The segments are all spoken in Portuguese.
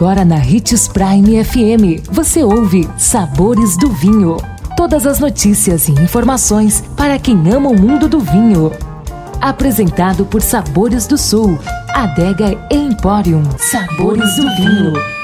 Agora na Ritz Prime FM, você ouve Sabores do Vinho. Todas as notícias e informações para quem ama o mundo do vinho. Apresentado por Sabores do Sul, Adega Emporium. Sabores do Vinho.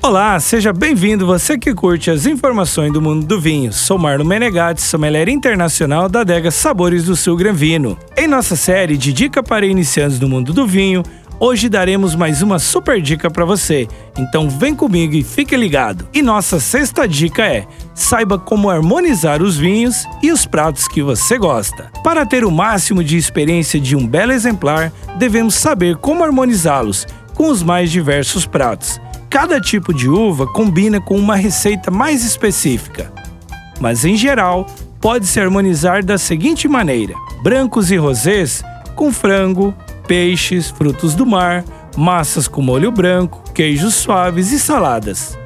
Olá, seja bem-vindo você que curte as informações do mundo do vinho. Sou Marlon Menegatti, sommelier internacional da adega Sabores do Sul Granvino. Em nossa série de dica para iniciantes do mundo do vinho, hoje daremos mais uma super dica para você. Então vem comigo e fique ligado. E nossa sexta dica é: saiba como harmonizar os vinhos e os pratos que você gosta. Para ter o máximo de experiência de um belo exemplar, devemos saber como harmonizá-los com os mais diversos pratos. Cada tipo de uva combina com uma receita mais específica, mas em geral pode-se harmonizar da seguinte maneira: brancos e rosés com frango, peixes, frutos do mar, massas com molho branco, queijos suaves e saladas.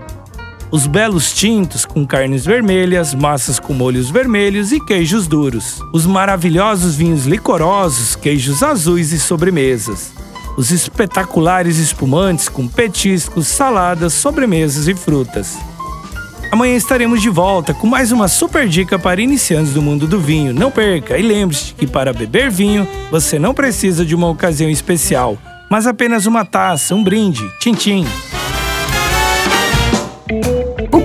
Os belos tintos com carnes vermelhas, massas com molhos vermelhos e queijos duros. Os maravilhosos vinhos licorosos, queijos azuis e sobremesas os espetaculares espumantes com petiscos, saladas, sobremesas e frutas. Amanhã estaremos de volta com mais uma super dica para iniciantes do mundo do vinho. Não perca e lembre-se que para beber vinho você não precisa de uma ocasião especial, mas apenas uma taça, um brinde. Tchim, tchim.